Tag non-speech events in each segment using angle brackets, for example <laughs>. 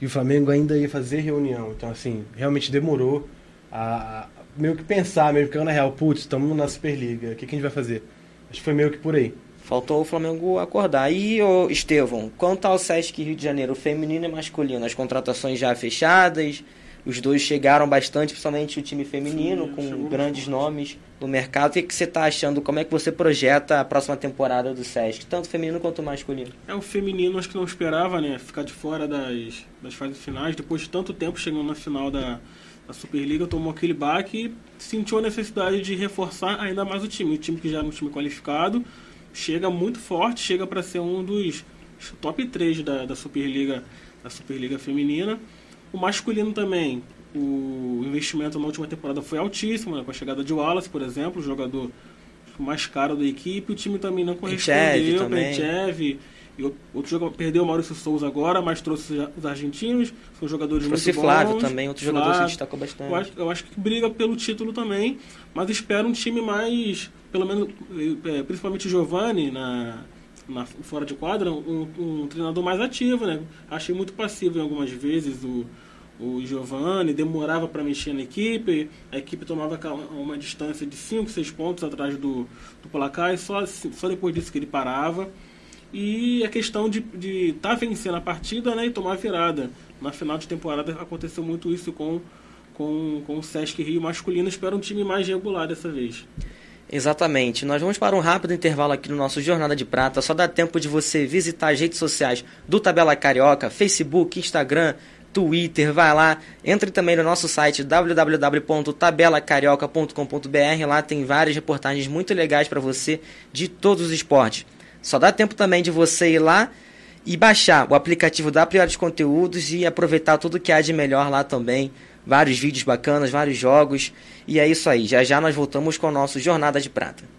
e o Flamengo ainda ia fazer reunião. Então, assim, realmente demorou a, meio que pensar, meio que na real, putz, estamos na Superliga, o que, que a gente vai fazer? Acho que foi meio que por aí. Faltou o Flamengo acordar. E, o Estevão, quanto ao Sesc Rio de Janeiro, feminino e masculino, as contratações já fechadas, os dois chegaram bastante, principalmente o time feminino, com grandes nomes no mercado. O que, que você está achando? Como é que você projeta a próxima temporada do Sesc, tanto feminino quanto masculino? É, o feminino acho que não esperava, né? Ficar de fora das, das fases finais, depois de tanto tempo chegando na final da, da Superliga, tomou aquele baque e sentiu a necessidade de reforçar ainda mais o time. O time que já era um time qualificado, chega muito forte, chega para ser um dos top 3 da, da Superliga da Superliga Feminina. O masculino também, o investimento na última temporada foi altíssimo, né? com a chegada de Wallace, por exemplo, o jogador mais caro da equipe. O time também não correspondeu. Penchev, e outro jogador perdeu o Maurício Souza agora, mas trouxe os argentinos, são jogadores trouxe muito Flávio bons. também, outro Flávio, jogador que destacou bastante. Eu acho, eu acho, que briga pelo título também, mas espero um time mais, pelo menos, é, principalmente o Giovani na, na, fora de quadra, um, um, treinador mais ativo, né? Achei muito passivo em algumas vezes o, o Giovani, demorava para mexer na equipe, a equipe tomava uma distância de 5, 6 pontos atrás do, do placar e só, só depois disso que ele parava. E a questão de estar tá vencendo a partida né, e tomar a virada. Na final de temporada aconteceu muito isso com, com, com o Sesc Rio masculino. Espero um time mais regular dessa vez. Exatamente. Nós vamos para um rápido intervalo aqui no nosso Jornada de Prata. Só dá tempo de você visitar as redes sociais do Tabela Carioca, Facebook, Instagram, Twitter, vai lá. Entre também no nosso site www.tabelacarioca.com.br. Lá tem várias reportagens muito legais para você de todos os esportes. Só dá tempo também de você ir lá e baixar o aplicativo da Priores Conteúdos e aproveitar tudo que há de melhor lá também. Vários vídeos bacanas, vários jogos. E é isso aí. Já já nós voltamos com o nosso Jornada de Prata.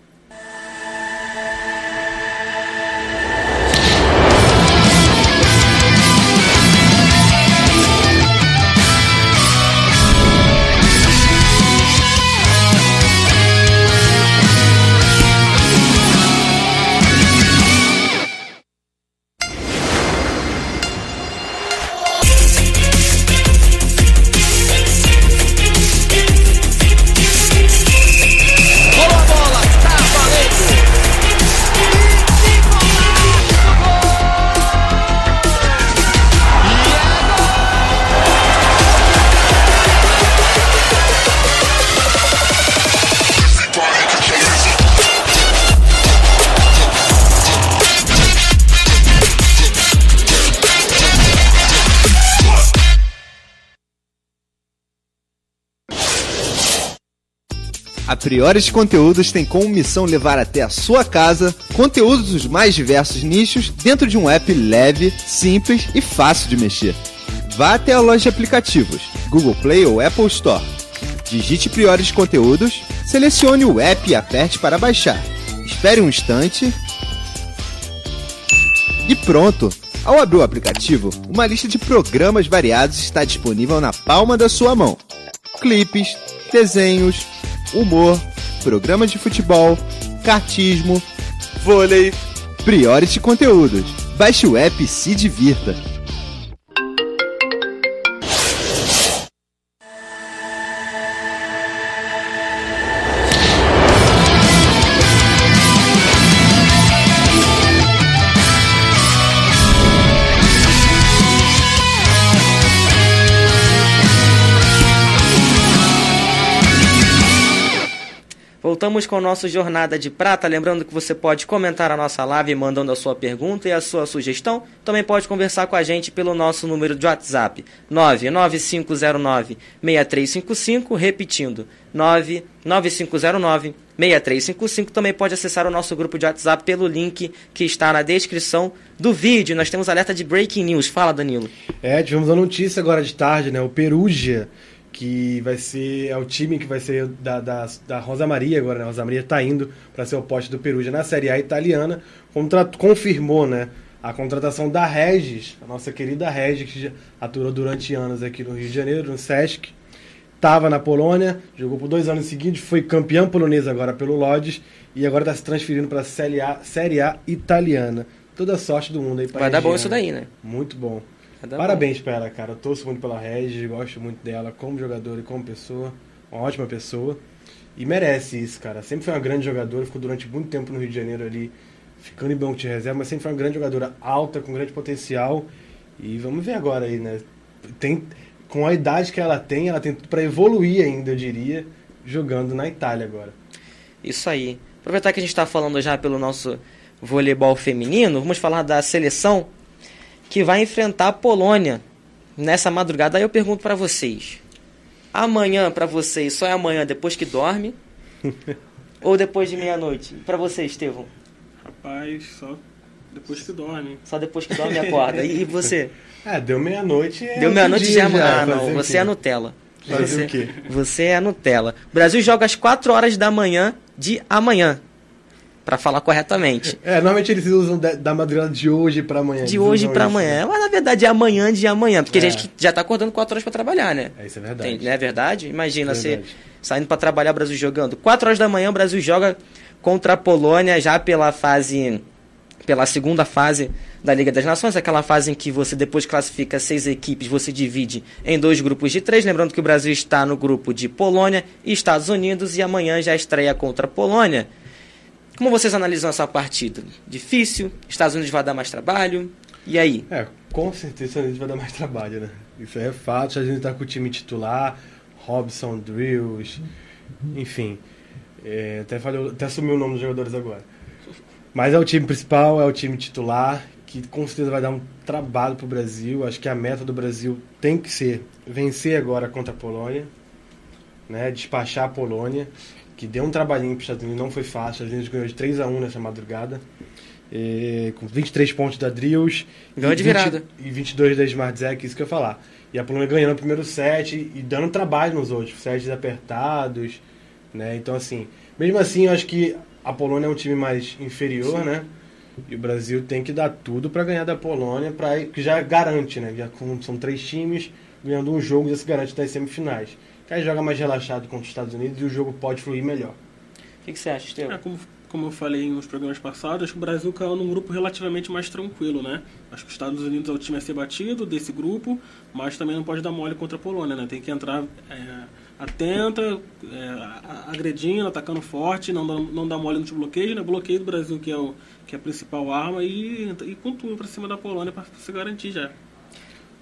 Priores Conteúdos tem como missão levar até a sua casa conteúdos dos mais diversos nichos dentro de um app leve, simples e fácil de mexer. Vá até a loja de aplicativos, Google Play ou Apple Store. Digite Priores Conteúdos, selecione o app e aperte para baixar. Espere um instante. E pronto! Ao abrir o aplicativo, uma lista de programas variados está disponível na palma da sua mão. Clipes, desenhos, humor, programas de futebol, cartismo, vôlei, Priority Conteúdos. Baixe o app e se divirta. Voltamos com a nossa jornada de prata. Lembrando que você pode comentar a nossa live mandando a sua pergunta e a sua sugestão. Também pode conversar com a gente pelo nosso número de WhatsApp 99509-6355. Repetindo, 99509-6355. Também pode acessar o nosso grupo de WhatsApp pelo link que está na descrição do vídeo. Nós temos alerta de breaking news. Fala, Danilo. É, tivemos a notícia agora de tarde, né? O Perugia que vai ser é o time que vai ser da, da, da Rosa Maria agora, né? A Rosa Maria está indo para ser o poste do Perugia na Série A italiana, contra, confirmou, né, a contratação da Regis, a nossa querida Regis que já aturou durante anos aqui no Rio de Janeiro, no Sesc, estava na Polônia, jogou por dois anos seguidos, foi campeão polonês agora pelo Lodz e agora está se transferindo para a Série A, Série A italiana. Toda sorte do mundo aí para Vai dar bom isso daí, né? Muito bom. Vai dar Parabéns pra ela, cara. Eu torço muito pela Regis, gosto muito dela como jogadora e como pessoa. Uma ótima pessoa. E merece isso, cara. Sempre foi uma grande jogadora, ficou durante muito tempo no Rio de Janeiro ali, ficando em banco de reserva, mas sempre foi uma grande jogadora alta, com grande potencial. E vamos ver agora aí, né? Tem, com a idade que ela tem, ela tem tudo pra evoluir ainda, eu diria, jogando na Itália agora. Isso aí. Aproveitar que a gente está falando já pelo nosso voleibol feminino, vamos falar da seleção que vai enfrentar a Polônia nessa madrugada. Aí eu pergunto para vocês: amanhã para vocês só é amanhã depois que dorme? <laughs> ou depois de meia-noite? Para você, Estevão? Rapaz, só depois que dorme. Só depois que dorme e acorda. E você? <laughs> É, deu meia-noite. É Deu meia-noite já. dia Ah, não. Você é Nutella. Fazer você, o quê? Você é Nutella. O Brasil joga às 4 horas da manhã de amanhã. Pra falar corretamente. É, normalmente eles usam da, da madrugada de hoje pra amanhã. De hoje isso, amanhã. né? Mas na verdade é amanhã de amanhã. Porque a É. gente que já tá acordando 4 horas pra trabalhar, né? É, isso é verdade. Tem, não é verdade? Imagina É você verdade. saindo pra trabalhar, o Brasil jogando. 4 horas da manhã, o Brasil joga contra a Polônia já pela fase. Pela segunda fase da Liga das Nações, aquela fase em que você depois classifica seis equipes, você divide em dois grupos de três. Lembrando que o Brasil está no grupo de Polônia e Estados Unidos e amanhã já estreia contra a Polônia. Como vocês analisam essa partida? Difícil? Estados Unidos vai dar mais trabalho? E aí? É, com certeza a gente vai dar mais trabalho, né? Isso é fato. A gente tá com o time titular, Robson, Drills, enfim. É, até, falei, até assumiu o nome dos jogadores agora. Mas é o time principal, é o time titular, que com certeza vai dar um trabalho pro Brasil. Acho que a meta do Brasil tem que ser vencer agora contra a Polônia, né? Despachar a Polônia, que deu um trabalhinho para os Estados Unidos, não foi fácil. Os Estados Unidos ganhou de 3 a 1 nessa madrugada. É, com 23 pontos da Drills. Ganhou e de 20 virada. E 22 da Smart Zek, isso que eu ia falar. E a Polônia ganhando o primeiro set e dando trabalho nos outros, sets apertados, né? Então, assim, mesmo assim, eu acho que a Polônia é um time mais inferior, né? E o Brasil tem que dar tudo para ganhar da Polônia, pra, que já garante, né? Já com- são três times, ganhando um jogo já se garante nas semifinais. Que aí joga mais relaxado contra os Estados Unidos e o jogo pode fluir melhor. O que, que você acha, Estevam? É, como, como eu falei nos programas passados, acho que o Brasil caiu num grupo relativamente mais tranquilo, né? Acho que os Estados Unidos é o time a ser batido desse grupo, mas também não pode dar mole contra a Polônia, né? Tem que entrar é, atenta, é, agredindo, atacando forte, não dá, não dá mole no bloqueio, né? Bloqueio do Brasil, que é, o, que é a principal arma, e, e com tudo pra cima da Polônia pra se garantir já.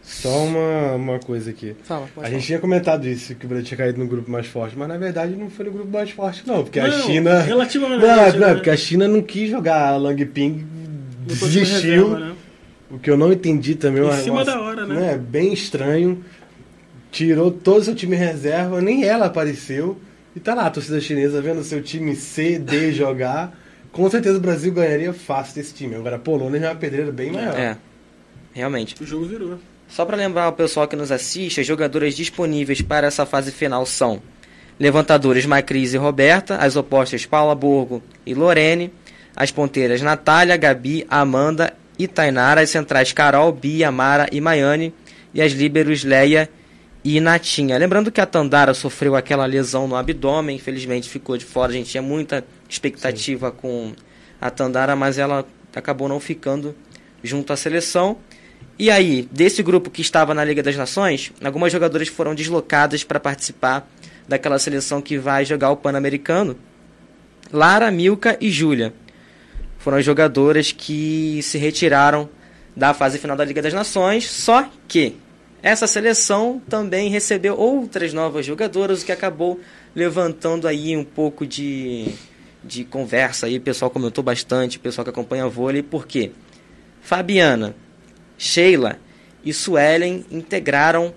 Só uma, uma coisa aqui. Fala, pode A gente tinha comentado isso, que o Brasil tinha caído no grupo mais forte, mas na verdade não foi no grupo mais forte, não, porque a Não, China. relativamente, Não, né? não, porque a China não quis jogar a Lang Ping, desistiu. reserva, né? O que eu não entendi também. Em uma- cima uma- da hora, né? É bem estranho. Tirou todo o seu time reserva, nem ela apareceu. E tá lá a torcida chinesa vendo seu time C, D jogar. Com certeza o Brasil ganharia fácil desse time. Agora a Polônia já é uma pedreira bem maior. É, realmente. O jogo virou. Só para lembrar o pessoal que nos assiste, as jogadoras disponíveis para essa fase final são levantadoras Macris e Roberta, as opostas Paula Borgo e Lorene, as ponteiras Natália, Gabi, Amanda e Tainara, as centrais Carol, Bia, Mara e Maiane, e as líberos Leia e Natinha. Lembrando que a Tandara sofreu aquela lesão no abdômen, infelizmente ficou de fora, a gente tinha muita expectativa com a Tandara, mas ela acabou não ficando junto à seleção. E aí, desse grupo que estava na Liga das Nações, algumas jogadoras foram deslocadas para participar daquela seleção que vai jogar o Pan-Americano. Lara, Milka e Júlia foram as jogadoras que se retiraram da fase final da Liga das Nações, só que essa seleção também recebeu outras novas jogadoras, o que acabou levantando aí um pouco de, de conversa aí, o pessoal comentou bastante, o pessoal que acompanha vôlei, por quê? Fabiana, Sheila e Suelen integraram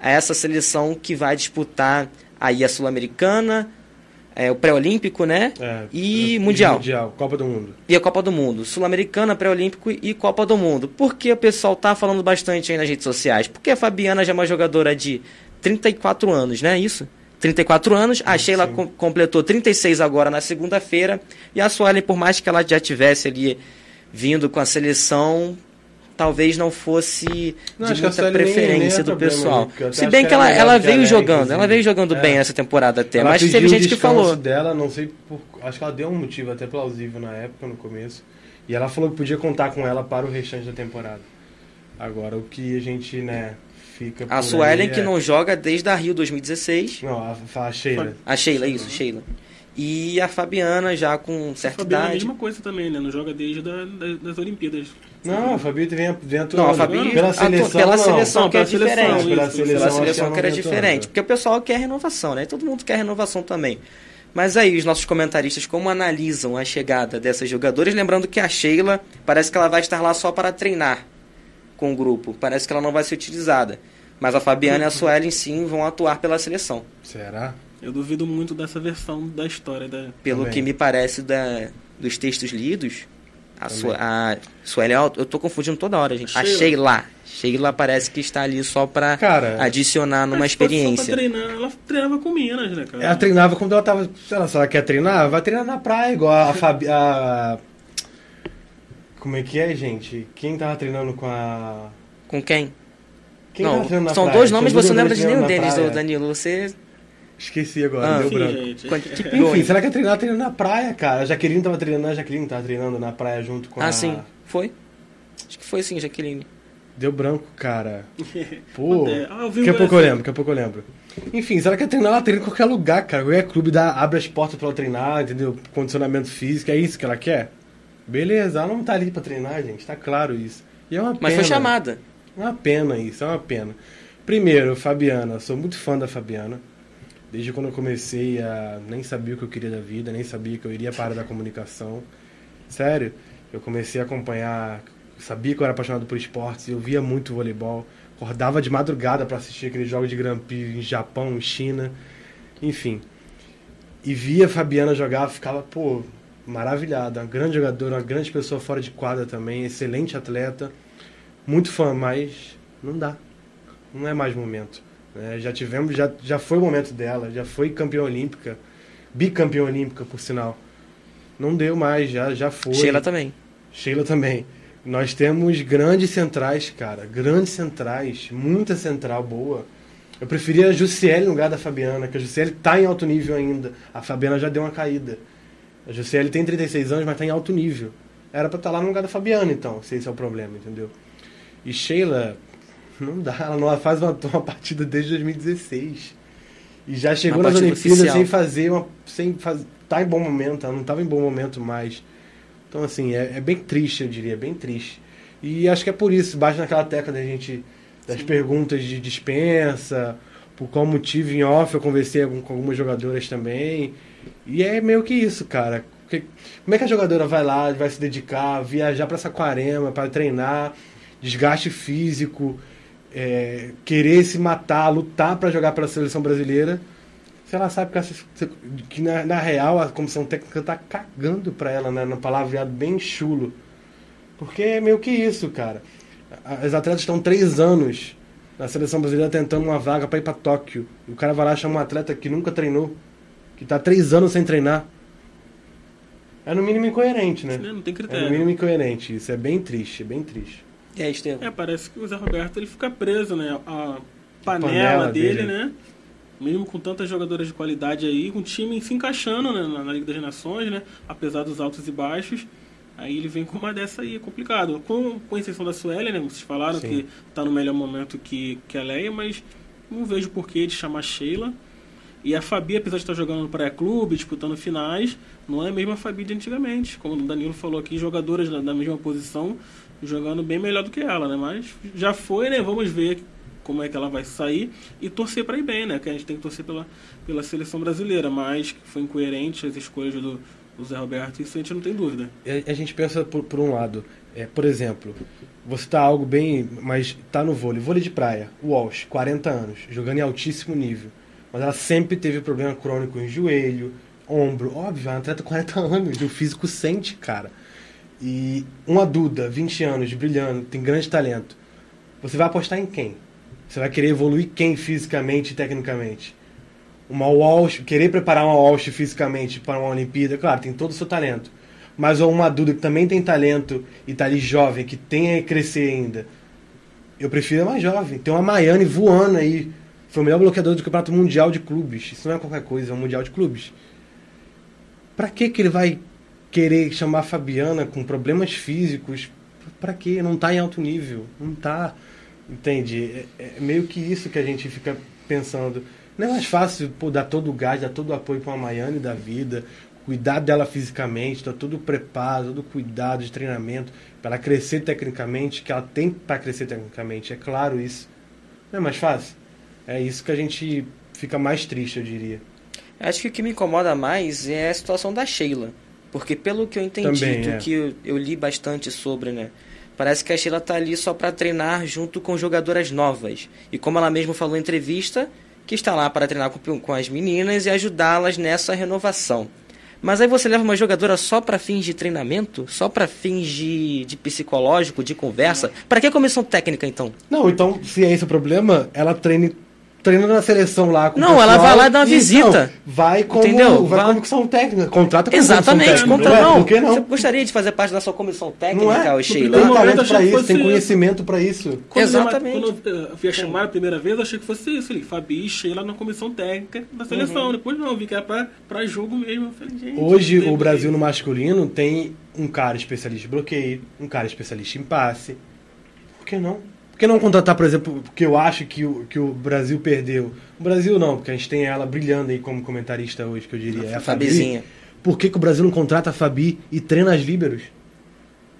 a essa seleção que vai disputar aí a Sul-Americana, é, o pré-olímpico, né? É, e Mundial. Mundial, Copa do Mundo. E a Copa do Mundo. Sul-Americana, pré-olímpico e Copa do Mundo. Por que o pessoal tá falando bastante aí nas redes sociais? Porque a Fabiana já é uma jogadora de 34 anos, né? Isso? 34 anos. A Sheila com- completou 36 agora na segunda-feira. E a Suelen, por mais que ela já tivesse ali vindo com a seleção, talvez não fosse Não, de a muita preferência é do problema, pessoal. Se bem que ela ela, é ela melhor que a veio jogando, ela veio jogando É. bem essa temporada até. Ela mas teve gente que falou. dela, não sei por, acho que ela deu um motivo até plausível na época, no começo. E ela falou que podia contar com ela para o restante da temporada. Agora, o que a gente, né, fica A Suelen que é- não joga desde a Rio 2016. Não, a, a Sheila. A Sheila, isso, Sheila. E a Fabiana já com A certa Fabiana é a idade. mesma coisa também, né? Não joga desde da, da- das Olimpíadas. Não, a Fabi vem, vem atuando. Não, a Fabi pela seleção, pela não. seleção Não, que é diferente. isso, Pela seleção, Pela seleção que era diferente. Porque o pessoal quer renovação, né? Todo mundo quer renovação também. Mas aí, os nossos comentaristas, como analisam a chegada dessas jogadoras? Lembrando que a Sheila parece que ela vai estar lá só para treinar com o grupo. Parece que ela não vai ser utilizada. Mas a Fabiana e a Suelen, sim, vão atuar pela seleção. Será? Eu duvido muito dessa versão da história da. Pelo Também. que me parece da, dos textos lidos, a, Também. Su, a Suelen, eu tô confundindo toda hora, gente. A Sheila. Sheila. Sheila parece que está ali só para Cara, adicionar numa experiência. pra treinar, ela treinava com Minas, né, cara? ela treinava quando ela tava. Sei lá, se ela quer treinar, vai treinar na praia, igual a Fabi. A... Como é que é, gente? Quem tava treinando com a. Com quem? Quem não, tava treinando na são praia? dois nomes, você não lembra de nenhum deles. Danilo. Você. Esqueci agora, Ah, deu Sim, branco. gente. Keep Enfim, going. se ela quer treinar, treina na praia, cara. A Jaqueline tava treinando, a Jaqueline tava treinando na praia junto com a. Ah, sim. Foi? Acho que foi sim, Jaqueline. Deu branco, cara. <laughs> Pô. É, ah, eu vi Daqui a pouco eu lembro, daqui a pouco eu lembro. Enfim, se ela quer treinar, ela treina em qualquer lugar, cara. Qualquer clube dá, abre as portas pra ela treinar, entendeu? Condicionamento físico, é isso que ela quer? Beleza, ela não tá ali pra treinar, gente, tá claro isso. E é uma Mas pena. foi chamada. É uma pena isso, é uma pena. Primeiro, Fabiana, sou muito fã da Fabiana. Desde quando eu comecei a. Nem sabia o que eu queria da vida, nem sabia que eu iria para da comunicação. Sério, eu comecei a acompanhar. Sabia que eu era apaixonado por esportes, eu via muito voleibol. Acordava de madrugada para assistir aqueles jogos de Grand Prix em Japão, em China. Enfim. E via a Fabiana jogar, ficava, pô, maravilhada. Uma grande jogadora, uma grande pessoa fora de quadra também, excelente atleta. Muito fã, mas não dá. Não é mais momento. Né? já tivemos, já, já foi o momento dela, já foi campeã olímpica, bicampeã olímpica, por sinal. Não deu mais, já, já foi. Sheila também. Sheila também. Nós temos grandes centrais, cara. Grandes centrais. Muita central boa. Eu preferia a Jussiele no lugar da Fabiana, que a Jussiele tá em alto nível ainda. A Fabiana já deu uma caída. A Jussiele tem 36 anos, mas tá em alto nível. Era pra estar lá no lugar da Fabiana, então, se esse é o problema, entendeu? E Sheila, não dá. Ela não faz uma, uma partida desde 2016. E já chegou Uma nas Olimpíadas oficial. sem fazer uma. sem faz, tá em bom momento, ela não estava em bom momento mais. Então, assim, é, é bem triste, eu diria, bem triste. E acho que é por isso, bate naquela tecla da gente, das perguntas de dispensa, por qual motivo em off eu conversei com com algumas jogadoras também. E é meio que isso, cara. Porque, como é que a jogadora vai lá, vai se dedicar, viajar para Saquarema, para treinar, desgaste físico, é, querer se matar, lutar para jogar pela seleção brasileira, se ela sabe que, que na, na real a comissão técnica tá cagando pra ela, né? No palavreado bem chulo. Porque é meio que isso, cara. As atletas estão três anos na seleção brasileira tentando uma vaga pra ir pra Tóquio. E o cara vai lá e chama um atleta que nunca treinou, que tá três anos sem treinar. É no mínimo incoerente, né? Né? Não tem É critério. no mínimo incoerente. Isso é bem triste, é bem triste. E aí, Estevam? É, parece que o Zé Roberto ele fica preso, né? A panela, panela dele, dele. né? Mesmo com tantas jogadoras de qualidade aí, com o time se encaixando né, na, na Liga das Nações, né? Apesar dos altos e baixos. Aí ele vem com uma dessa aí, é complicado. Com, com exceção da Sueli, né? Vocês falaram Sim. que tá no melhor momento que, que a Leia, mas não vejo porquê de chamar Sheila. E a Fabi, apesar de estar jogando no pré-clube, disputando finais, não é a mesma Fabi de antigamente. Como o Danilo falou aqui, jogadoras na, na mesma posição, jogando bem melhor do que ela, né? Mas já foi, né? Vamos ver como é que ela vai sair e torcer para ir bem, né? Que a gente tem que torcer pela, pela seleção brasileira, mas foi incoerente as escolhas do, do Zé Roberto, isso a gente não tem dúvida. a a gente pensa por, por um lado, é, por exemplo, você tá algo bem, mas tá no vôlei, vôlei de praia, Walsh, 40 anos, jogando em altíssimo nível, mas ela sempre teve problema crônico em joelho, ombro, óbvio, é uma atleta com 40 <laughs> anos, o físico sente, cara. E uma Duda, 20 anos, brilhando, tem grande talento. Você vai apostar em quem? Você vai querer evoluir quem fisicamente e tecnicamente? Uma Walsh, querer preparar uma Walsh fisicamente para uma Olimpíada, claro, tem todo o seu talento. Mas uma Duda que também tem talento e tá ali jovem, que tem a crescer ainda. Eu prefiro a mais jovem. Tem uma Maiane voando aí. Foi o melhor bloqueador do Campeonato Mundial de Clubes. Isso não é qualquer coisa, é um Mundial de Clubes. Pra que que ele vai querer chamar Fabiana com problemas físicos Pra quê? Não tá em alto nível. Não tá. Entende? É, é meio que isso que a gente fica pensando. Não é mais fácil pô, dar todo o gás, dar todo o apoio pra uma Maiane da vida, cuidar dela fisicamente, dar todo o preparo, todo o cuidado de treinamento, para ela crescer tecnicamente, que ela tem para crescer tecnicamente, é claro isso. Não é mais fácil? É isso que a gente fica mais triste, eu diria. Acho que o que me incomoda mais é a situação da Sheila. Porque pelo que eu entendi, Também, do é. que eu, eu li bastante sobre, né? Parece que a Sheila tá ali só para treinar junto com jogadoras novas. E como ela mesma falou em entrevista, que está lá para treinar com, com as meninas e ajudá-las nessa renovação. Mas aí você leva uma jogadora só para fins de treinamento? Só para fins de, de psicológico, de conversa? Para que a comissão técnica, então? Não, então, se é esse o problema, ela treine treina na seleção lá com Não, ela vai lá dar uma e- visita. não, vai como, Entendeu? vai Vai- como comissão técnica. Contrata como Exatamente, comissão técnica. contra não. É, por que não? Você gostaria de fazer parte da sua comissão técnica, Não é? Tem Sheila? primeiro talento achei pra isso, fosse tem conhecimento pra isso. Quando Exatamente. Eu, quando eu vi a chamada a primeira vez, eu achei que fosse isso ali. Fabi e Sheila na comissão técnica da Uhum. seleção. Depois não, eu vi que era pra, pra jogo mesmo. Eu falei, gente, Hoje, tem o Brasil no masculino tem um cara especialista em bloqueio, um cara especialista em passe. Por que não? Por que não contratar, por exemplo, porque eu acho que o, que o Brasil perdeu? O Brasil não, porque a gente tem ela brilhando aí como comentarista hoje, que eu diria. É a Fabi. Fabizinha. Por que, que o Brasil não contrata a Fabi e treina as líberos?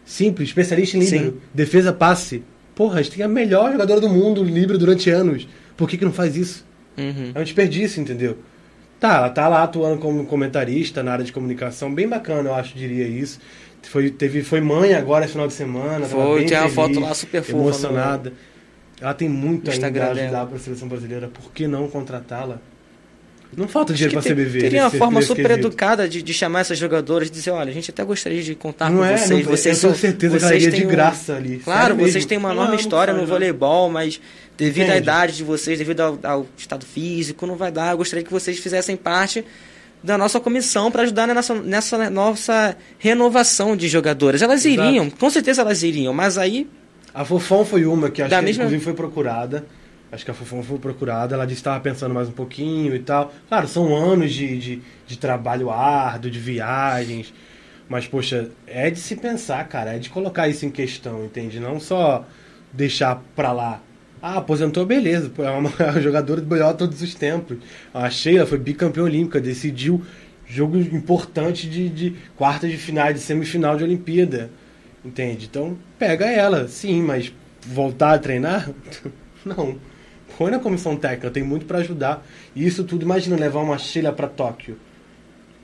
Simples, especialista em líbero. Sim. Defesa passe. Porra, a gente tem a melhor jogadora do mundo líbero durante anos. Por que, que não faz isso? Uhum. É um desperdício, entendeu? Tá, ela tá lá atuando como comentarista na área de comunicação, bem bacana, eu acho, diria isso. Foi, teve, foi mãe agora esse final de semana. Foi, bem tem uma feliz, foto lá super fofa Emocionada. Ela tem muito no ainda Instagram a ajudar para a seleção brasileira. Por que não contratá-la? Não falta dinheiro te- CBV. Teria uma forma super quesito. educada de, de chamar essas jogadoras e dizer, olha, a gente até gostaria de contar Não com é, vocês. não- vocês eu tenho certeza que ela iria de um- graça ali. Claro, vocês mesmo. têm uma enorme não história faz, no voleibol, mas devido à idade de vocês, devido ao, ao estado físico, não vai dar. Eu gostaria que vocês fizessem parte da nossa comissão para ajudar nessa, nessa nossa renovação de jogadoras. Elas Exato. iriam, com certeza elas iriam, mas aí A Fofão foi uma que acho Da que mesma- inclusive foi procurada. Acho que a Fofão foi procurada. Ela disse que estava pensando mais um pouquinho e tal. Claro, são anos de, de, de trabalho árduo, de viagens. Mas, poxa, é de se pensar, cara. É de colocar isso em questão, entende? Não só deixar pra lá. Ah, aposentou, beleza. Pô, é uma <laughs> jogadora do melhor todos os tempos. A Sheila foi bicampeã olímpica, decidiu jogo importante de, de quarta de final, de semifinal de Olimpíada. Entende? Então, pega ela, sim, mas voltar a treinar? <laughs> Não. Põe na comissão técnica, tem muito pra ajudar. E isso tudo, imagina levar uma Sheila pra Tóquio.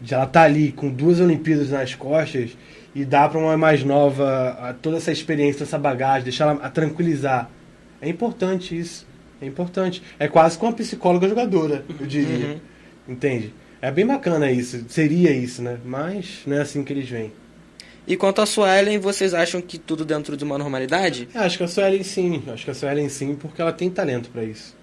De ela tá ali com duas Olimpíadas nas costas e dar pra uma mais nova toda essa experiência, essa bagagem, deixar ela a tranquilizar. É importante isso. É importante. É quase com uma psicóloga jogadora, eu diria. Uhum. Entende? É bem bacana isso. Seria isso, né? Mas não é assim que eles vêm. E quanto à Suelen, vocês acham que tudo dentro de uma normalidade? É, acho que a Suelen sim. Acho que a Suelen sim, porque ela tem talento pra isso.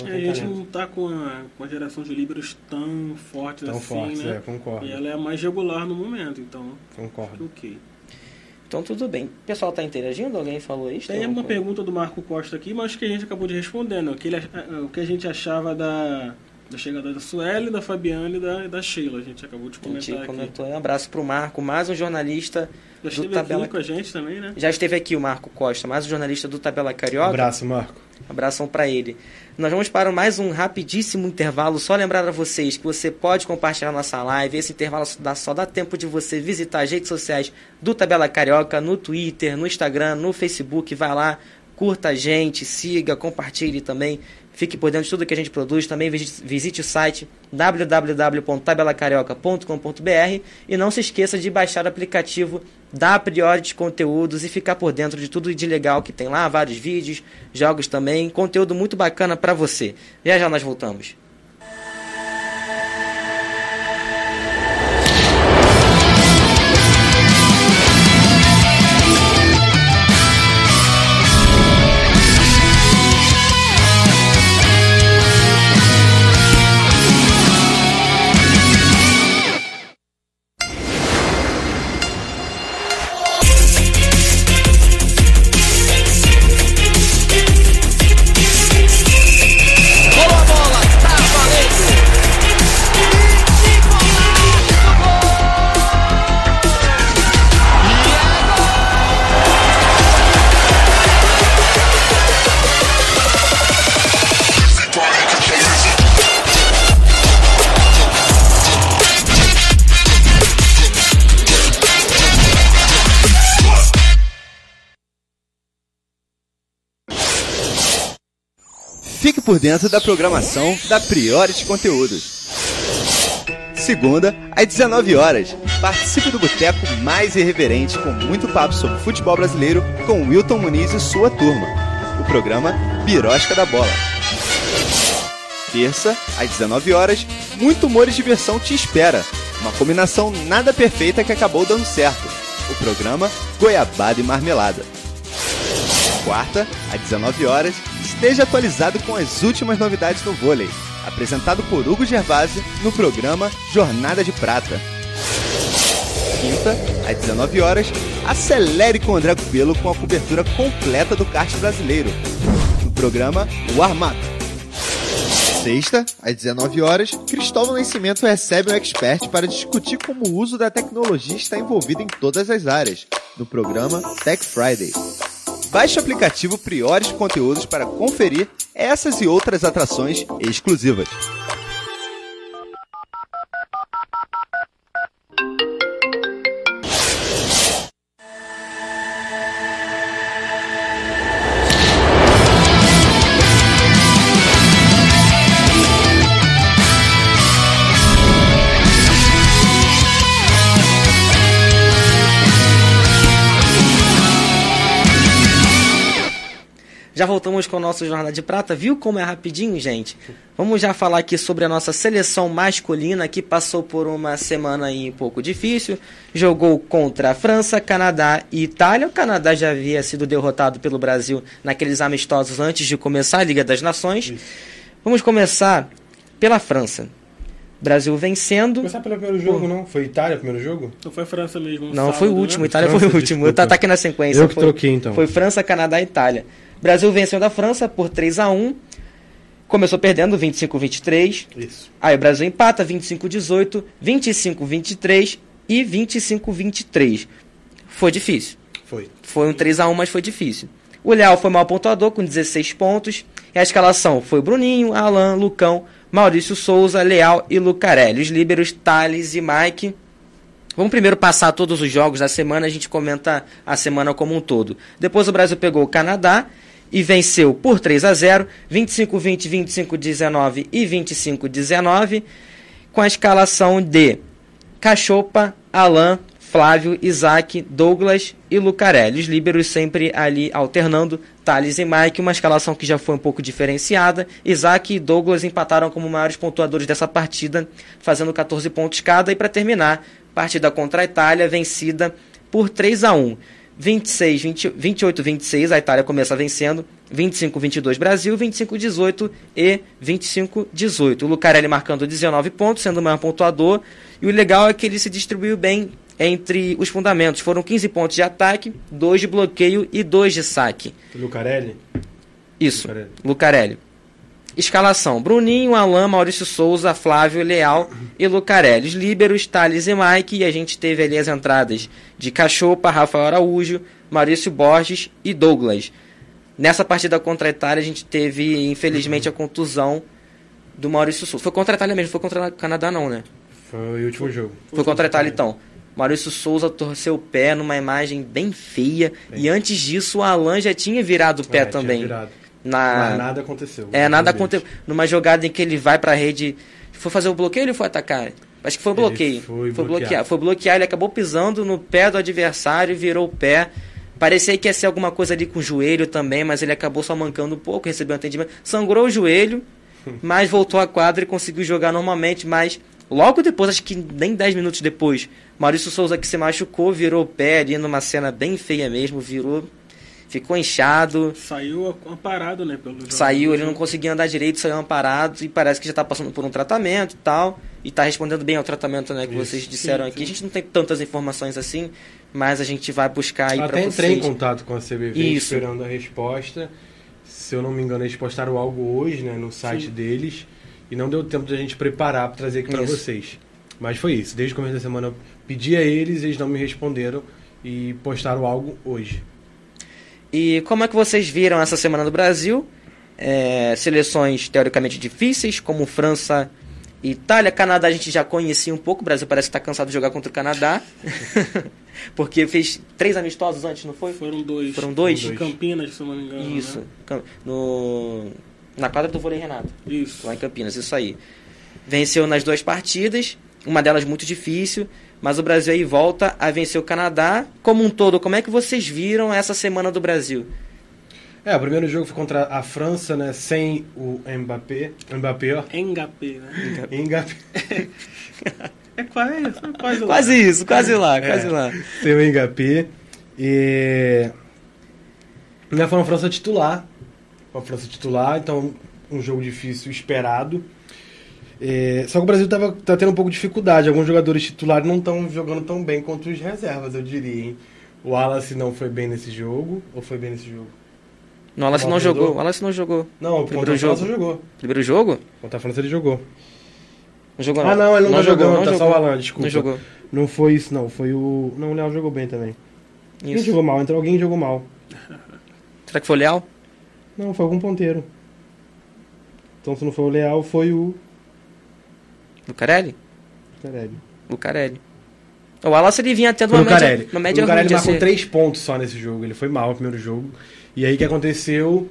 Ela É, a gente não tá com a, com a geração de líberos tão fortes Tão assim, fortes, né? é, concordo. E ela é a mais regular no momento, então, Concordo. ok. Então tudo bem. O pessoal tá interagindo? Alguém falou isso? Tem uma pergunta do Marco Costa aqui, mas que a gente acabou de responder, né? O que, ele, o que a gente achava da, da chegada da Sueli, da Fabiane e da, da Sheila. A gente acabou de A gente comentar aqui. comentou. Um abraço pro Marco, mais um jornalista Já do esteve Tabela. aqui com a gente também, né? Já esteve aqui o Marco Costa, mais um jornalista do Tabela Carioca. Abraço, Marco. Abração para ele. Nós vamos para mais um rapidíssimo intervalo. Só lembrar a vocês que você pode compartilhar nossa live. Esse intervalo dá, só dá tempo de você visitar as redes sociais do Tabela Carioca, no Twitter, no Instagram, no Facebook. Vai lá, curta a gente, siga, compartilhe também. Fique por dentro de tudo que a gente produz. Também visite, visite o site www.tabelacarioca.com.br e não se esqueça de baixar o aplicativo da Priority Conteúdos e ficar por dentro de tudo de legal que tem lá, vários vídeos, jogos também, conteúdo muito bacana para você. Já já nós voltamos. Fique por dentro da programação da Priority Conteúdos. Segunda, às 19 horas, participe do boteco mais irreverente com muito papo sobre futebol brasileiro com Wilton Muniz e sua turma. O programa Birosca da Bola. Terça, às 19 horas, muito humor e diversão te espera. Uma combinação nada perfeita que acabou dando certo. O programa Goiabada e Marmelada. Quarta, às 19 horas, esteja atualizado com as últimas novidades no vôlei. Apresentado por Hugo Gervasi no programa Jornada de Prata. Quinta, às 19 horas, acelere com o André Cubelo com a cobertura completa do kart brasileiro. No programa Warm Up. Sexta, às 19 horas, Cristóvão Nascimento recebe um expert para discutir como o uso da tecnologia está envolvido em todas as áreas, no programa Tech Friday. Baixe o aplicativo Priores Conteúdos para conferir essas e outras atrações exclusivas. Já voltamos com o nosso Jornada de Prata. Viu como é rapidinho, gente? Vamos já falar aqui sobre a nossa seleção masculina que passou por uma semana aí um pouco difícil. Jogou contra a França, Canadá e Itália. O Canadá já havia sido derrotado pelo Brasil naqueles amistosos antes de começar a Liga das Nações. Isso. Vamos começar pela França. Brasil vencendo. Começar pelo primeiro jogo, não? Foi Itália o primeiro jogo? Não foi França mesmo. Não, sábado, foi o né? último. Itália França, foi o último. desculpa. Tá, tá aqui na sequência. Eu que Foi- troquei, então. Foi França, Canadá e Itália. Brasil venceu da França por 3 a 1 Começou perdendo 25-23. Isso. Aí o Brasil empata 25-18, 25-23 e 25-23. Foi difícil. Foi. Foi um 3 a 1 mas foi difícil. O Leal foi mal pontuador com 16 pontos. E a escalação foi Bruninho, Alan, Lucão, Maurício Souza, Leal e Lucarelli. Os líberos Thales e Mike. Vamos primeiro passar todos os jogos da semana, a gente comenta a semana como um todo. Depois o Brasil pegou o Canadá e venceu por 3 a 0, 25-20, 25-19 e 25-19, com a escalação de Cachopa, Alain, Flávio, Isaac, Douglas e Lucarelli. Os líberos sempre ali alternando, Thales e Mike, uma escalação que já foi um pouco diferenciada. Isaac e Douglas empataram como maiores pontuadores dessa partida, fazendo 14 pontos cada. E para terminar, partida contra a Itália, vencida por 3 a 1. 26, 20, 28, 26, a Itália começa vencendo. 25, 22 Brasil, 25, 18 e 25, 18. O Lucarelli marcando 19 pontos, sendo o maior pontuador. E o legal é que ele se distribuiu bem entre os fundamentos. Foram 15 pontos de ataque, 2 de bloqueio e 2 de saque. Lucarelli? Isso, Lucarelli. Lucarelli. Escalação: Bruninho, Alain, Maurício Souza, Flávio, Leal e Lucarelli. Os líberos, Thales e Mike. E a gente teve ali as entradas de Cachopa, Rafael Araújo, Maurício Borges e Douglas. Nessa partida contra a Itália, a gente teve, infelizmente, a contusão do Maurício Souza. Foi contra a Itália mesmo, foi contra o Canadá, não, né? Foi o último jogo. Foi contra a Itália, então. Maurício Souza torceu o pé numa imagem bem feia. E antes disso, o Alan já tinha virado o pé É, tinha também. virado. Na... Mas nada aconteceu. É, nada aconteceu. Numa jogada em que ele vai pra rede. Foi fazer o bloqueio ou ele foi atacar? Acho que foi bloqueio. foi bloquear. bloquear. Foi bloquear, ele acabou pisando no pé do adversário, virou o pé. Parecia que ia ser alguma coisa ali com o joelho também, mas ele acabou só mancando um pouco, recebeu um atendimento. Sangrou o joelho, <laughs> mas voltou à quadra e conseguiu jogar normalmente, mas logo depois, acho que nem 10 minutos depois, Maurício Souza que se machucou, virou o pé ali numa cena bem feia mesmo, virou, ficou inchado. Saiu amparado, né? Pelo. Saiu, ele não conseguia andar direito, saiu amparado e parece que já está passando por um tratamento e tal. E está respondendo bem ao tratamento né, que Isso. vocês disseram Sim, aqui. sim. A gente não tem tantas informações assim, mas a gente vai buscar aí para Até entrei em vocês. contato com a CBV Isso. esperando a resposta. Se eu não me engano, eles postaram algo hoje né, no site Sim. deles e não deu tempo de a gente preparar para trazer aqui para vocês. Mas foi isso. Desde o começo da semana eu pedi a eles, eles não me responderam e postaram algo hoje. E como é que vocês viram essa semana do Brasil? É, seleções teoricamente difíceis, como França e Itália. Canadá a gente já conhecia um pouco. O Brasil parece que está cansado de jogar contra o Canadá. <laughs> Porque fez três amistosos antes, não foi? Foram dois. Foram dois? Em Campinas, se não me engano. Isso. Né? No, Na quadra do vôlei Renato, Isso. lá em Campinas, isso aí. Venceu nas duas partidas, uma delas muito difícil, mas o Brasil aí volta a vencer o Canadá. Como um todo, como é que vocês viram essa semana do Brasil? É, o primeiro jogo foi contra a França, né? Sem o Mbappé. Mbappé, ó. Engapê, né? Mbappé. É quase, é quase lá. Quase isso, quase lá, É. quase lá. Sem o Mbappé. E... Né, foi uma França titular. Uma França titular, então um jogo difícil esperado. É, só que o Brasil tava, tá tendo um pouco de dificuldade. Alguns jogadores titulares não estão jogando tão bem quanto os reservas, eu diria, hein? O Wallace não foi bem nesse jogo. Ou foi bem nesse jogo? No Wallace não jogou, o Wallace não jogou. Não, Primeiro contra a jogo. França jogou. Primeiro jogo? Contra a França ele jogou. Não jogou Ah, não, ele não, tá jogou, jogando, não tá jogou. só o Alan, desculpa. Não jogou. Não foi isso, não. Foi o. Não, o Léo jogou bem também. Quem Isso. jogou mal? Entrou alguém e jogou mal. Será que foi o Leal? Não, foi algum ponteiro. Então se não foi o Leal, foi o. Lucarelli? Carelli. Lucarelli. O Wallace ele vinha Foi uma o média, uma média o Carelli ruim de marcou ser- três pontos só nesse jogo. Ele foi mal no primeiro jogo. E aí o que aconteceu?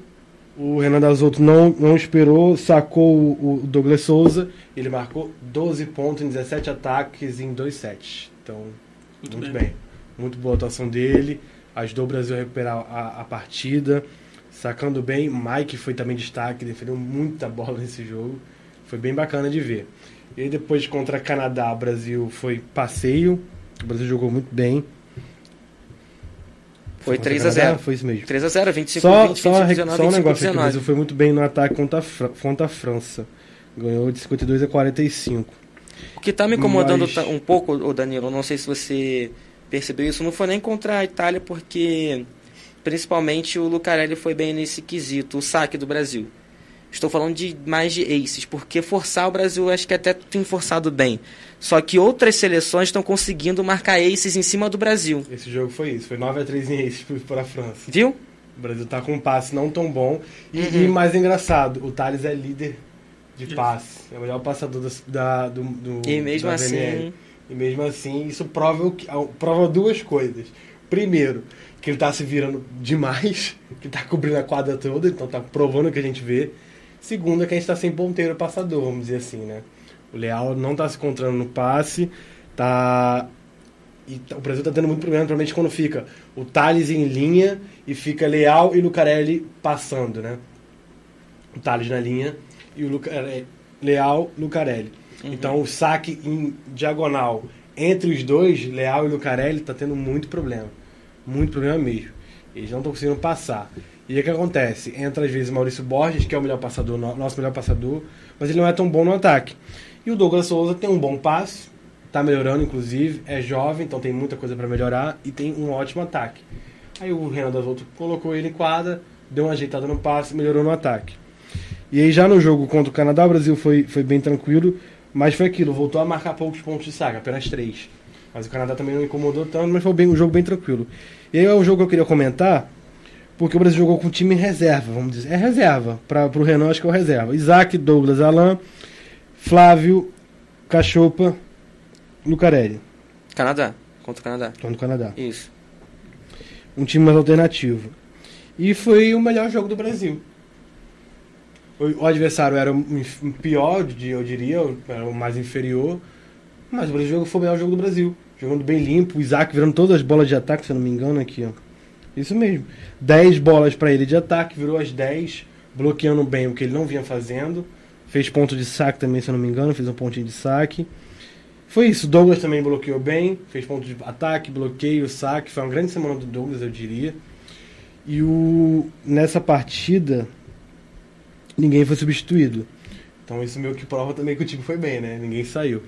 O Renan Dasotto não, não esperou, sacou o, o Douglas Souza. Ele marcou 12 pontos em 17 ataques em 2 sets. Então, muito, Muito bem. bem. Muito boa atuação dele. Ajudou o Brasil a recuperar a, a partida. Sacando bem. Mike foi também destaque, defendeu muita bola nesse jogo. Foi bem bacana de ver. E aí depois contra Canadá, o Brasil foi passeio. O Brasil jogou muito bem. Foi Contra 3 a Canadá, 0 Foi isso mesmo. 3 a 0 25 Só, 20, só, 25 uma- 19, só um 25 negócio aqui, o 19. Brasil foi muito bem no ataque contra a, Fra- contra a França. Ganhou de 52 a 45. O que tá me incomodando Mas- um pouco, Danilo, não sei se você percebeu isso, não foi nem contra a Itália, porque principalmente o Lucarelli foi bem nesse quesito, o saque do Brasil. Estou falando de mais de aces, porque forçar o Brasil acho que até tem forçado bem. Só que outras seleções estão conseguindo marcar aces em cima do Brasil. Esse jogo foi isso. Foi 9x3 em ace para a França. Viu? O Brasil tá com um passe não tão bom. E, Uhum. e mais engraçado, o Thales é líder de passe. É o melhor passador da, da- do, do E mesmo da assim, VNL. E mesmo assim, isso prova, o que- prova duas coisas. Primeiro, que ele tá se virando demais, <laughs> que tá cobrindo a quadra toda, então tá provando o que a gente vê. Segundo, é que a gente tá sem ponteiro passador, vamos dizer assim, né? O Leal não tá se encontrando no passe, tá. E tá- o Brasil tá tendo muito problema, provavelmente quando fica o Thales em linha e fica Leal e Lucarelli passando, né? O Thales na linha e o Lucarelli, Leal, Lucarelli. Então o saque em diagonal entre os dois, Leal e Lucarelli, tá tendo muito problema. Muito problema mesmo. Eles não estão conseguindo passar. E o que acontece? Entra às vezes Maurício Borges, que é o melhor passador, no- nosso melhor passador, mas ele não é tão bom no ataque. E o Douglas Souza tem um bom passe, tá melhorando inclusive, é jovem, então tem muita coisa para melhorar e tem um ótimo ataque. Aí o Renan das Outro colocou ele em quadra, deu uma ajeitada no passe, melhorou no ataque. E aí já no jogo contra o Canadá, o Brasil foi, foi bem tranquilo, mas foi aquilo, voltou a marcar poucos pontos de saca, apenas três. Mas o Canadá também não incomodou tanto, mas foi bem, um jogo bem tranquilo. E aí é um jogo que eu queria comentar, porque o Brasil jogou com o time em reserva, vamos dizer. É reserva, para o Renan acho que é o reserva. Isaac, Douglas, Alain, Flávio, Cachopa, Lucarelli, Canadá, contra o Canadá. contra o Canadá. Isso. um time mais alternativo. E foi o melhor jogo do Brasil. O, o adversário era um pior, de- eu diria, era o mais inferior, mas o Brasil foi o melhor jogo do Brasil. Jogando bem limpo, o Isaac virando todas as bolas de ataque, se eu não me engano, aqui, ó. Isso mesmo. 10 bolas para ele de ataque, virou as 10, bloqueando bem o que ele não vinha fazendo. Fez ponto de saque também, se eu não me engano, fez um pontinho de saque. Foi isso, Douglas também bloqueou bem, fez ponto de ataque, bloqueio, saque. Foi uma grande semana do Douglas, eu diria. E o nessa partida, ninguém foi substituído. Então isso meio que prova também que o time foi bem, né? Ninguém saiu.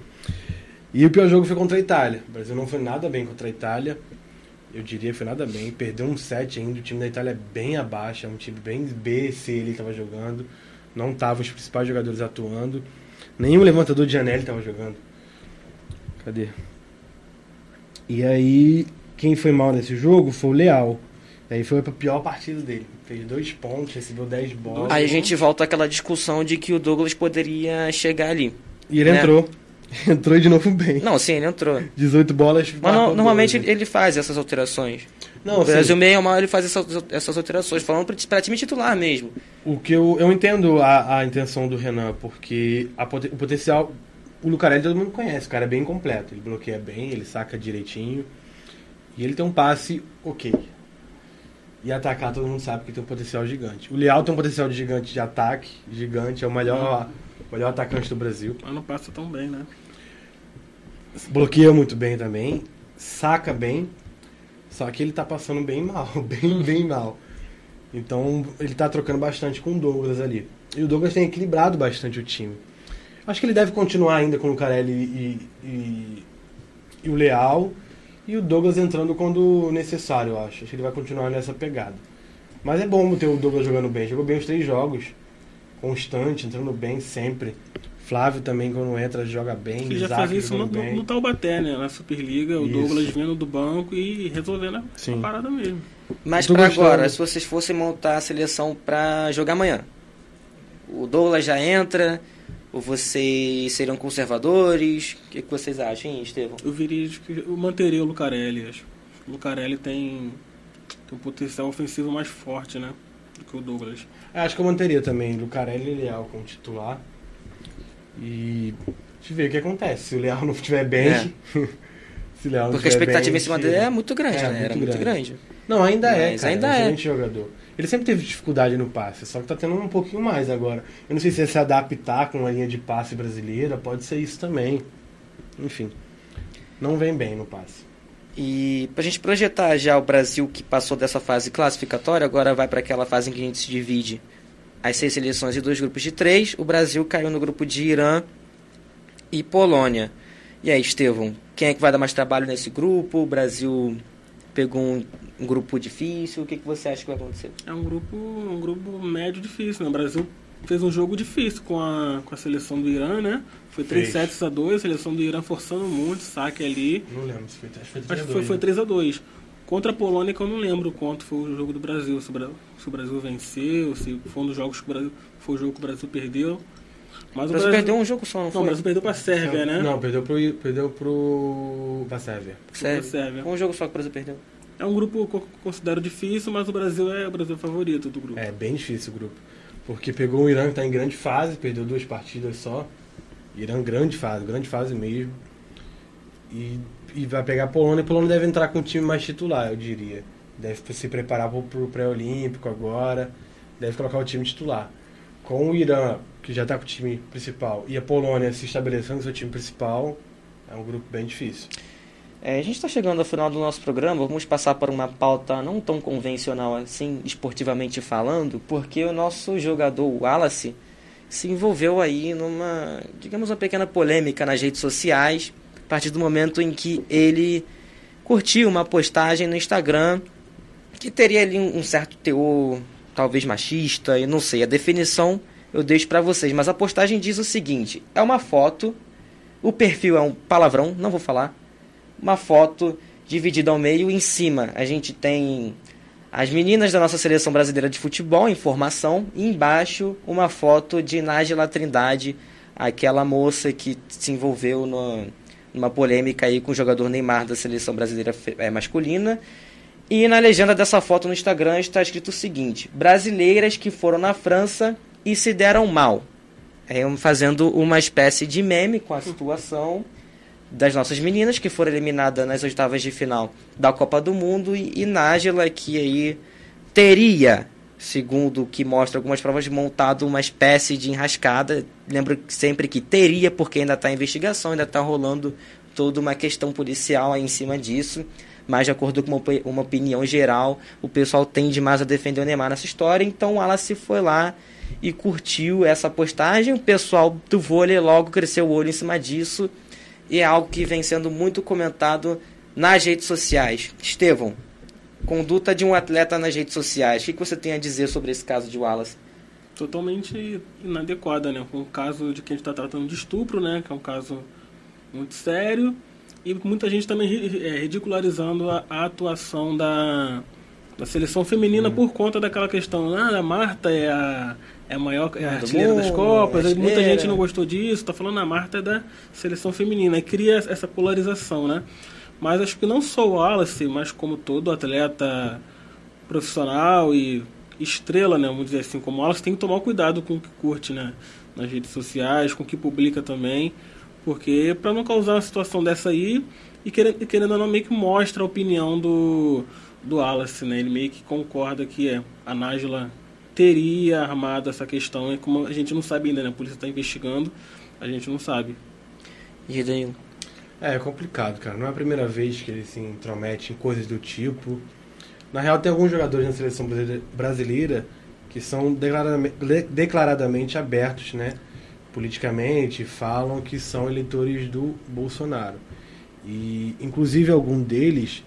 E o pior jogo foi contra a Itália. O Brasil não foi nada bem contra a Itália. Eu diria que foi nada bem. Perdeu um set ainda. O time da Itália é bem abaixo. É um time bem B, C ele estava jogando. Não estavam os principais jogadores atuando. Nenhum levantador de Janelli estava jogando. Cadê? E aí, quem foi mal nesse jogo foi o Leal. Aí foi pra pior partida dele. Fez dois pontos, recebeu 10 bolas. Aí a gente volta àquela discussão de que o Douglas poderia chegar ali. E ele né? entrou. <laughs> entrou de novo bem. Não, sim, ele entrou. 18 bolas. Mas no- normalmente dois, ele, ele faz essas alterações. Não, o Brasil meio mal ele faz essas, essas alterações, falando pra time titular mesmo. o que eu, eu entendo a, a intenção do Renan, porque a o potencial. O Lucarelli todo mundo conhece, o cara é bem completo. Ele bloqueia bem, ele saca direitinho. E ele tem um passe ok. E atacar todo mundo sabe que tem um potencial gigante. O Leal tem um potencial de gigante de ataque, gigante, é o melhor, melhor atacante do Brasil. Mas não passa tão bem, né? Bloqueia muito bem também, saca bem, só que ele tá passando bem mal, <laughs> bem, bem mal. Então ele tá trocando bastante com o Douglas ali. E o Douglas tem equilibrado bastante o time. Acho que ele deve continuar ainda com o Carelli e, e, e o Leal. E o Douglas entrando quando necessário, eu acho. Acho que ele vai continuar nessa pegada. Mas é bom ter o Douglas jogando bem. Jogou bem os três jogos. Constante, entrando bem sempre. Flávio também, quando entra, joga bem. Ele já Isaac fazia isso no, bem. no Taubaté, né? Na Superliga, o Isso. Douglas vindo do banco e resolvendo a, Sim. a parada mesmo. Mas gostando. agora, se vocês fossem montar a seleção pra jogar amanhã, o Douglas já entra, ou vocês seriam conservadores? O que, que vocês acham, hein, Estevão? Eu viria que eu manteria o Lucarelli. Acho. O Lucarelli tem, tem um potencial ofensivo mais forte, né? Do que o Douglas. É, Acho que eu manteria também Lucarelli e Leal como titular. E deixa eu ver o que acontece. Se o Leal não estiver bem. É. <laughs> se o Leal não Porque a expectativa bem, em cima dele é muito grande, É, né? muito Era muito grande. grande. Não, ainda é, cara. ainda é um é. excelente jogador. Ele sempre teve dificuldade no passe, só que tá tendo um pouquinho mais agora. Eu não sei se é se adaptar com a linha de passe brasileira, pode ser isso também. Enfim. Não vem bem no passe. E pra gente projetar já o Brasil que passou dessa fase classificatória, agora vai para aquela fase em que a gente se divide as seis seleções em dois grupos de três. O Brasil caiu no grupo de Irã e Polônia. E aí, Estevão, quem é que vai dar mais trabalho nesse grupo? O Brasil pegou um, um grupo difícil. O que, que você acha que vai acontecer? É um grupo, um grupo médio difícil, né? O Brasil fez um jogo difícil com a, com a seleção do Irã, né? Foi 3 Fez. sets a 2, a seleção do Irã forçando muito, saque ali. Não lembro se foi, acho que foi Acho que 3 foi, a foi 2, 3 a 2 Contra a Polônia, que eu não lembro quanto foi o jogo do Brasil. Se o Brasil, se o Brasil venceu, se foi um dos jogos que o Brasil. Foi o jogo que o Brasil perdeu. Mas O Brasil perdeu um jogo só, não Não, o foi? Brasil perdeu pra Sérvia, né? Não, perdeu pro, perdeu pro. pra Sérvia. Sérvia. Sérvia. Foi um jogo só que o Brasil perdeu. É um grupo que eu considero difícil, mas o Brasil é o Brasil favorito do grupo. É bem difícil o grupo. Porque pegou o Irã que está em grande fase, perdeu duas partidas só. Irã grande fase, grande fase mesmo. E, e vai pegar a Polônia. A Polônia deve entrar com o time mais titular, eu diria. Deve se preparar para o pré-olímpico agora. Deve colocar o time titular. Com o Irã, que já está com o time principal, e a Polônia se estabelecendo seu time principal, é um grupo bem difícil. É, a gente está chegando ao final do nosso programa. Vamos passar por uma pauta não tão convencional assim, esportivamente falando, porque o nosso jogador Wallace se envolveu aí numa, digamos, uma pequena polêmica nas redes sociais, a partir do momento em que ele curtiu uma postagem no Instagram que teria ali um certo teor, talvez machista, e não sei, a definição eu deixo para vocês, mas a postagem diz o seguinte: é uma foto, o perfil é um palavrão, não vou falar uma foto dividida ao meio. Em cima a gente tem as meninas da nossa seleção brasileira de futebol em formação. E embaixo uma foto de Nájila Trindade, aquela moça que se envolveu no, numa polêmica aí com o jogador Neymar da seleção brasileira eh, masculina. E na legenda dessa foto no Instagram está escrito o seguinte: brasileiras que foram na França e se deram mal. É, fazendo uma espécie de meme com a situação das nossas meninas que foram eliminadas nas oitavas de final da Copa do Mundo e, e Nájila que aí teria, segundo o que mostra algumas provas, montado uma espécie de enrascada. Lembro sempre que teria, porque ainda está em investigação, ainda está rolando toda uma questão policial aí em cima disso. Mas de acordo com uma, uma opinião geral, o pessoal tende mais a defender o Neymar nessa história. Então o Wallace foi lá e curtiu essa postagem. O pessoal do vôlei logo cresceu o olho em cima disso e é algo que vem sendo muito comentado nas redes sociais. Estevão, conduta de um atleta nas redes sociais. O que que você tem a dizer sobre esse caso de Wallace? Totalmente inadequada, né? Um caso de que a gente está tratando de estupro, né? Que é um caso muito sério. E muita gente também é, ridicularizando a, a atuação da, da seleção feminina por conta daquela questão. Ah, a Marta é a, é a maior é a artilheira das Copas. é aí Muita artilheira. gente não gostou disso. Tá falando a Marta é da seleção feminina. E cria essa polarização, né? Mas acho que não só o Wallace, mas como todo atleta profissional e estrela, né, vamos dizer assim, como o Wallace, tem que tomar cuidado com o que curte, né, nas redes sociais, com o que publica também, porque para não causar uma situação dessa aí e querendo, querendo ou não meio que mostra a opinião do do Wallace, né? Ele meio que concorda que é, a Nájila teria armado essa questão, e como a gente não sabe ainda, né? A polícia está investigando, a gente não sabe. E Danilo? É, é complicado, cara. Não é a primeira vez que ele se intromete em coisas do tipo. Na real, tem alguns jogadores na seleção brasileira que são declaradamente, declaradamente abertos, né? Politicamente, falam que são eleitores do Bolsonaro. E, inclusive, algum deles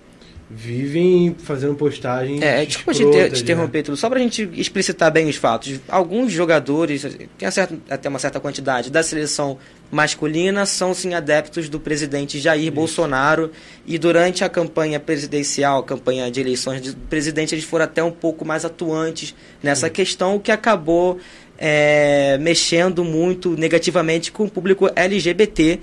vivem fazendo postagens. É, desculpa te, te interromper tudo, só pra gente explicitar bem os fatos. Alguns jogadores, tem até uma certa quantidade, da seleção masculina são sim adeptos do presidente Jair Isso. Bolsonaro e durante a campanha presidencial, a campanha de eleições do presidente, eles foram até um pouco mais atuantes nessa sim. questão, o que acabou é, mexendo muito negativamente com o público LGBT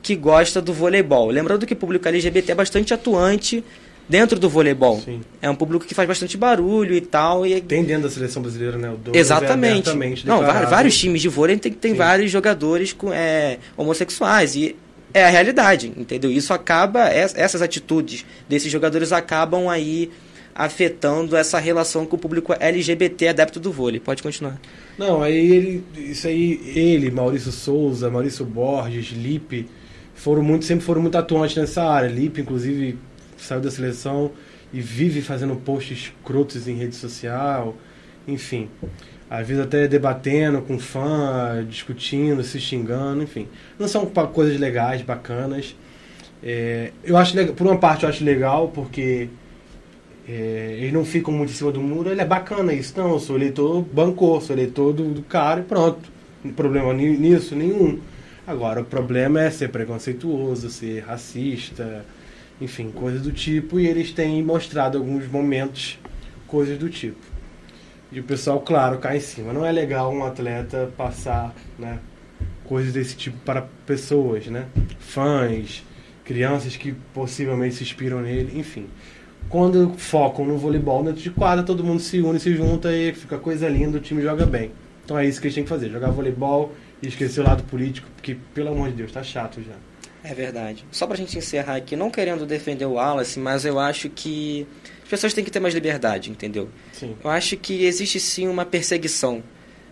que gosta do voleibol. Lembrando que o público LGBT é bastante atuante dentro do voleibol. Sim. É um público que faz bastante barulho e tal. E... Tem dentro da seleção brasileira, né? O Exatamente. É Não, vários times de vôlei tem, tem vários jogadores com, é, homossexuais. E é a realidade, entendeu? Isso acaba, essas atitudes desses jogadores acabam aí afetando essa relação com o público LGBT adepto do vôlei. Pode continuar. Não, aí ele, isso aí, ele, Maurício Souza, Maurício Borges, Lipe, foram muito, sempre foram muito atuantes nessa área. Lipe, inclusive, saiu da seleção e vive fazendo posts escrotos em rede social, enfim. Às vezes até debatendo com fã, discutindo, se xingando, enfim. Não são coisas legais, bacanas. É, eu acho por uma parte eu acho legal porque é, eles não ficam muito em cima do muro, ele é bacana isso. Não, eu sou eleitor bancou, sou eleitor do, do cara e pronto. Não problema nisso nenhum. Agora, o problema é ser preconceituoso, ser racista, enfim, coisas do tipo, e eles têm mostrado alguns momentos coisas do tipo. E o pessoal, claro, cai em cima. Não é legal um atleta passar né, coisas desse tipo para pessoas, né? Fãs, crianças que possivelmente se inspiram nele, enfim. Quando focam no voleibol dentro de quadra, todo mundo se une, se junta e fica coisa linda, o time joga bem. Então é isso que eles têm que fazer, jogar voleibol e esquecer o lado político, porque, pelo amor de Deus, tá chato já. É verdade. Só pra gente encerrar aqui, não querendo defender o Wallace, mas eu acho que as pessoas têm que ter mais liberdade, entendeu? Sim. Eu acho que existe sim uma perseguição.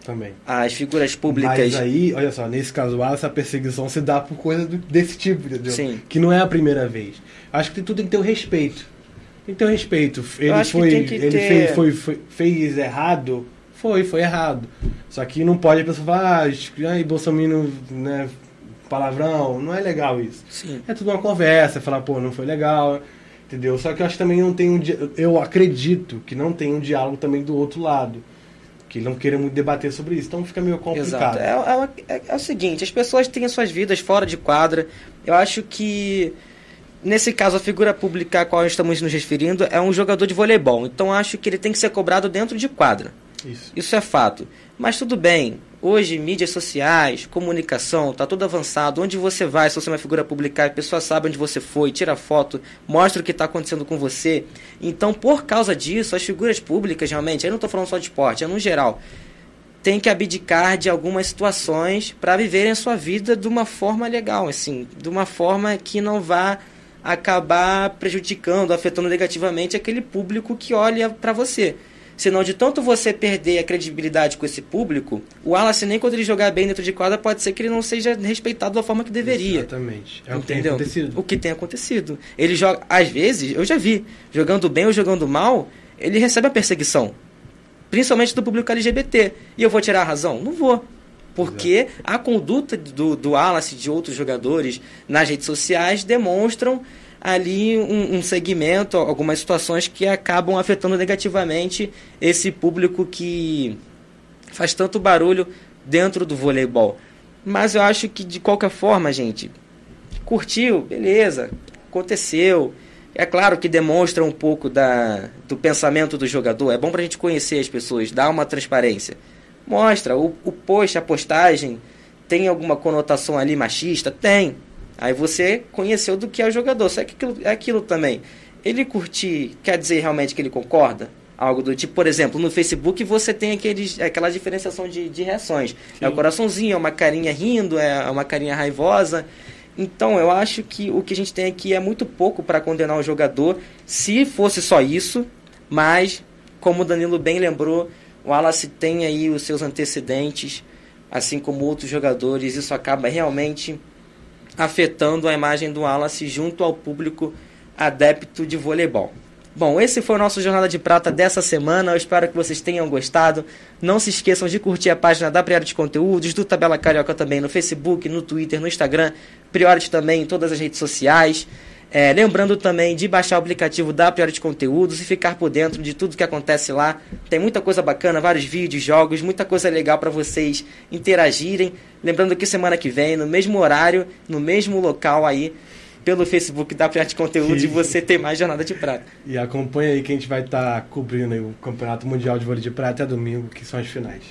Também. As figuras públicas. Mas aí, olha só, nesse caso, essa perseguição se dá por coisa desse tipo, entendeu? Sim. Que não é a primeira vez. Acho que tudo tem que ter o respeito. Tem que ter o respeito. Ele foi. ele ter... fez, foi, foi, fez errado. Foi, foi errado. Só que não pode a pessoa falar, ah, Bolsonaro né, palavrão, não é legal isso. Sim. É tudo uma conversa, falar, pô, não foi legal, entendeu? Só que eu acho que também não tem um eu acredito que não tem um diálogo também do outro lado. Que não queira muito debater sobre isso, então fica meio complicado. Exato. É, é, é o seguinte, as pessoas têm as suas vidas fora de quadra. Eu acho que nesse caso, a figura pública a qual estamos nos referindo é um jogador de voleibol. Então, acho que ele tem que ser cobrado dentro de quadra. Isso. Isso é fato. Mas tudo bem. Hoje, mídias sociais, comunicação, está tudo avançado. Onde você vai, se você é uma figura pública, a pessoa sabe onde você foi, tira foto, mostra o que está acontecendo com você. Então, por causa disso, as figuras públicas, realmente, aí não estou falando só de esporte, é no geral, tem que abdicar de algumas situações para viverem a sua vida de uma forma legal, assim, de uma forma que não vá acabar prejudicando, afetando negativamente aquele público que olha para você. Senão, de tanto você perder a credibilidade com esse público, o Wallace, nem quando ele jogar bem dentro de quadra, pode ser que ele não seja respeitado da forma que deveria. Exatamente. É o que tem acontecido. O que tem acontecido. Ele joga, às vezes, eu já vi, jogando bem ou jogando mal, ele recebe a perseguição. Principalmente do público LGBT. E eu vou tirar a razão? Não vou. Porque Exato. a conduta do, do Wallace e de outros jogadores nas redes sociais demonstram ali um, um segmento, algumas situações que acabam afetando negativamente esse público que faz tanto barulho dentro do voleibol. Mas eu acho que de qualquer forma, gente, curtiu, beleza, aconteceu. É claro que demonstra um pouco da, do pensamento do jogador. É bom para a gente conhecer as pessoas, dar uma transparência. Mostra, o, o post, a postagem, tem alguma conotação ali machista? Tem. Aí você conheceu do que é o jogador. Só que aquilo, é aquilo também. Ele curtir, quer dizer realmente que ele concorda? Algo do tipo, por exemplo, no Facebook você tem aqueles, aquela diferenciação de, de reações. Sim. É o coraçãozinho, é uma carinha rindo, é uma carinha raivosa. Então, eu acho que o que a gente tem aqui é muito pouco para condenar o jogador, se fosse só isso, mas, como o Danilo bem lembrou, o Wallace tem aí os seus antecedentes, assim como outros jogadores, isso acaba realmente afetando a imagem do Wallace junto ao público adepto de voleibol. Bom, esse foi o nosso Jornada de Prata dessa semana. Eu espero que vocês tenham gostado. Não se esqueçam de curtir a página da Priority Conteúdos, do Tabela Carioca também no Facebook, no Twitter, no Instagram. Priority também em todas as redes sociais. É, lembrando também de baixar o aplicativo da Priority Conteúdos e ficar por dentro de tudo que acontece lá. Tem muita coisa bacana, vários vídeos, jogos, muita coisa legal para vocês interagirem. Lembrando que semana que vem, no mesmo horário, no mesmo local aí, pelo Facebook da Priate Conteúdo e você tem mais Jornada de Prata. E acompanha aí que a gente vai estar tá cobrindo o Campeonato Mundial de Vôlei de Prata até domingo, que são as finais.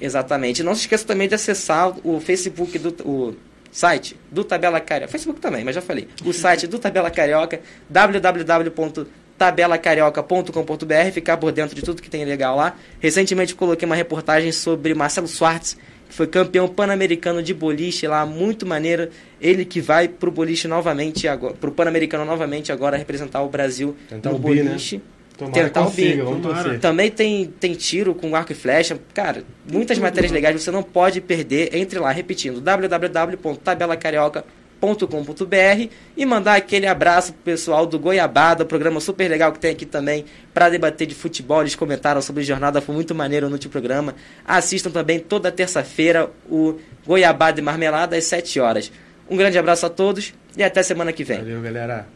Exatamente. Não se esqueça também de acessar o Facebook do o site do Tabela Carioca. Facebook também, mas já falei. O site do Tabela Carioca, <laughs> www.tabelacarioca.com.br, ficar por dentro de tudo que tem legal lá. Recentemente coloquei uma reportagem sobre Marcelo Swartz, foi campeão pan-americano de boliche lá, muito maneiro. Ele que vai pro boliche novamente agora, pro pan-americano novamente agora representar o Brasil Tentar no o boliche. Né? Tomara tentar consiga, o bi. Também tem, tem tiro com arco e flecha. Cara, muitas matérias legais você não pode perder. Entre lá, repetindo, www.tabelacarioca.com com.br e mandar aquele abraço pro pessoal do Goiabada, programa super legal que tem aqui também para debater de futebol. Eles comentaram sobre jornada, foi muito maneiro no último programa. Assistam também toda terça-feira o Goiabada e Marmelada às 7 horas. Um grande abraço a todos e até semana que vem. Valeu, galera.